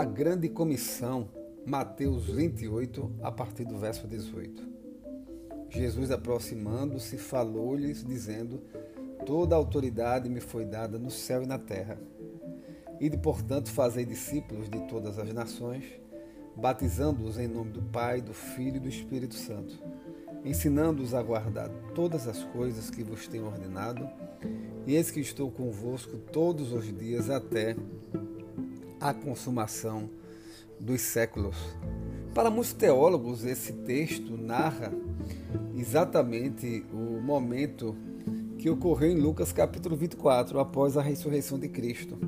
A grande comissão, Mateus 28, a partir do verso 18. Jesus, aproximando-se, falou-lhes, dizendo: Toda a autoridade me foi dada no céu e na terra. Ide, portanto, fazei discípulos de todas as nações, batizando-os em nome do Pai, do Filho e do Espírito Santo, ensinando-os a guardar todas as coisas que vos tenho ordenado, e eis que estou convosco todos os dias até a consumação dos séculos. Para muitos teólogos, esse texto narra exatamente o momento que ocorreu em Lucas capítulo 24, após a ressurreição de Cristo.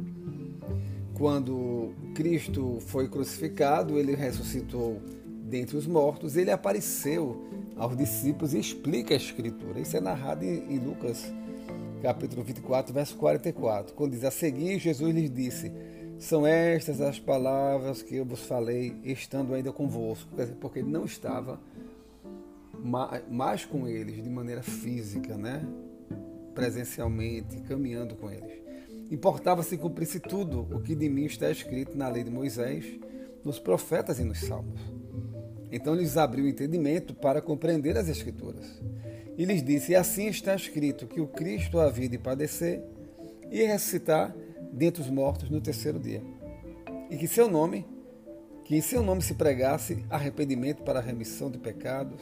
Quando Cristo foi crucificado, ele ressuscitou dentre os mortos, ele apareceu aos discípulos e explica a Escritura. Isso é narrado em Lucas capítulo 24, verso 44, quando diz: A seguir, Jesus lhes disse: São estas as palavras que eu vos falei, estando ainda convosco. Porque ele não estava mais com eles de maneira física, né? presencialmente, caminhando com eles. Importava-se cumprisse tudo o que de mim está escrito na lei de Moisés, nos profetas e nos salmos. Então lhes abriu o entendimento para compreender as Escrituras. E lhes disse: E assim está escrito que o Cristo havia de padecer e ressuscitar dentre os mortos no terceiro dia. E que seu nome, que em seu nome se pregasse arrependimento para a remissão de pecados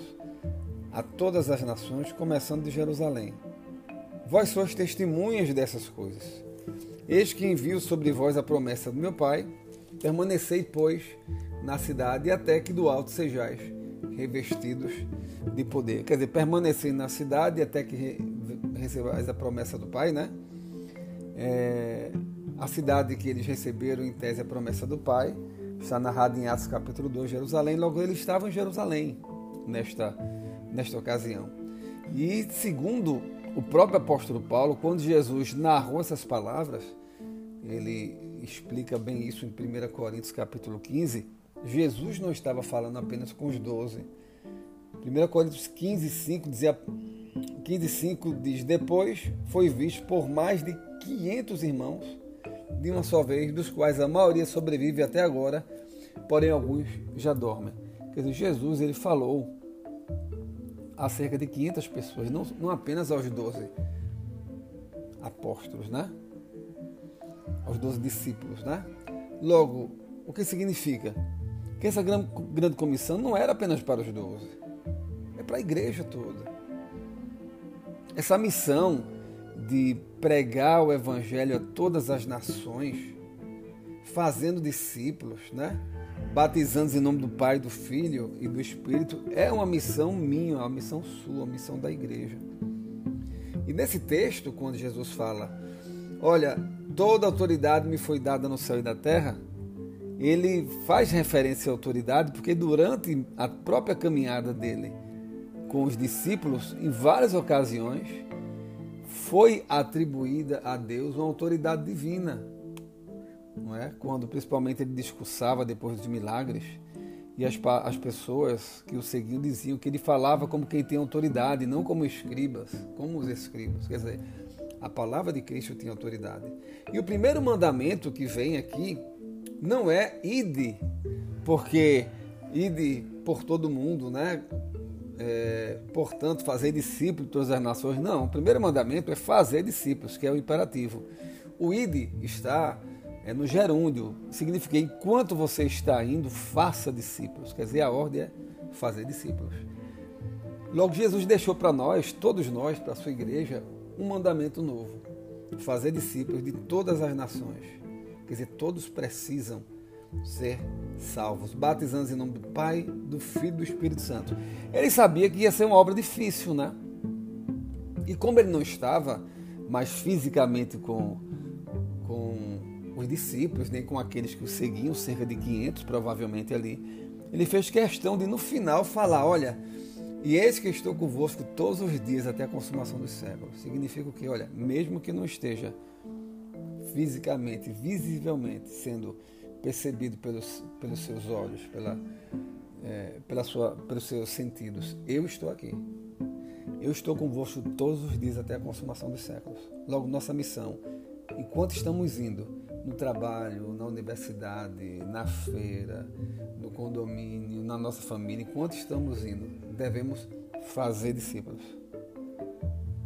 a todas as nações, começando de Jerusalém. Vós sois testemunhas dessas coisas. Eis que envio sobre vós a promessa do meu Pai. Permanecei, pois, na cidade até que do alto sejais revestidos de poder. Quer dizer, permanecei na cidade até que recebais a promessa do Pai, né? É, a cidade que eles receberam, em tese, a promessa do Pai, está narrado em Atos capítulo 2, Jerusalém. Logo, eles estavam em Jerusalém nesta, nesta ocasião. E segundo o próprio apóstolo Paulo, quando Jesus narrou essas palavras, ele explica bem isso em 1 Coríntios capítulo 15. Jesus não estava falando apenas com os doze. 1 Coríntios 15, 5 dizia 15, 5 diz: Depois foi visto por mais de 500 irmãos de uma só vez, dos quais a maioria sobrevive até agora, porém alguns já dormem. Quer dizer, Jesus ele falou a cerca de 500 pessoas, não, não apenas aos 12 apóstolos, né? Aos 12 discípulos, né? Logo, o que significa? Que essa grande, grande comissão não era apenas para os 12, é para a igreja toda. Essa missão de pregar o evangelho a todas as nações, fazendo discípulos, né? batizando em nome do Pai, do Filho e do Espírito, é uma missão minha, uma missão sua, uma missão da igreja. E nesse texto, quando Jesus fala, olha, toda autoridade me foi dada no céu e na terra, ele faz referência à autoridade porque durante a própria caminhada dele com os discípulos, em várias ocasiões, foi atribuída a Deus uma autoridade divina não é? Quando principalmente ele discursava depois dos milagres e as, as pessoas que o seguiam diziam que ele falava como quem tem autoridade, não como escribas, como os escribas. Quer dizer, a palavra de Cristo tinha autoridade. E o primeiro mandamento que vem aqui não é ide, porque ide por todo mundo, né? É, portanto, fazer discípulos de todas as nações. Não, o primeiro mandamento é fazer discípulos, que é o imperativo. O ide está é no gerúndio. Significa enquanto você está indo, faça discípulos. Quer dizer, a ordem é fazer discípulos. Logo, Jesus deixou para nós, todos nós, para a sua igreja, um mandamento novo: fazer discípulos de todas as nações. Quer dizer, todos precisam ser salvos, batizando em nome do Pai, do Filho e do Espírito Santo. Ele sabia que ia ser uma obra difícil, né? E como ele não estava mais fisicamente com, com os discípulos, nem com aqueles que o seguiam, cerca de 500 provavelmente ali. Ele fez questão de no final falar: Olha, e eis que estou convosco todos os dias até a consumação dos séculos. Significa o que? Olha, mesmo que não esteja fisicamente, visivelmente sendo percebido pelos, pelos seus olhos, pela, é, pela sua, pelos seus sentidos, eu estou aqui. Eu estou convosco todos os dias até a consumação dos séculos. Logo, nossa missão, enquanto estamos indo, no trabalho, na universidade, na feira, no condomínio, na nossa família, enquanto estamos indo, devemos fazer discípulos,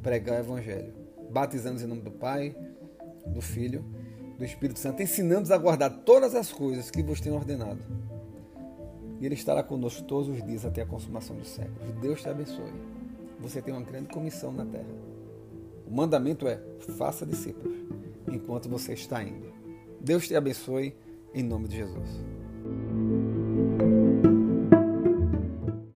pregar o Evangelho, batizando em nome do Pai, do Filho, do Espírito Santo, ensinando-os a guardar todas as coisas que vos tenho ordenado. E Ele estará conosco todos os dias até a consumação dos séculos. Deus te abençoe. Você tem uma grande comissão na terra. O mandamento é: faça discípulos enquanto você está indo. Deus te abençoe em nome de Jesus.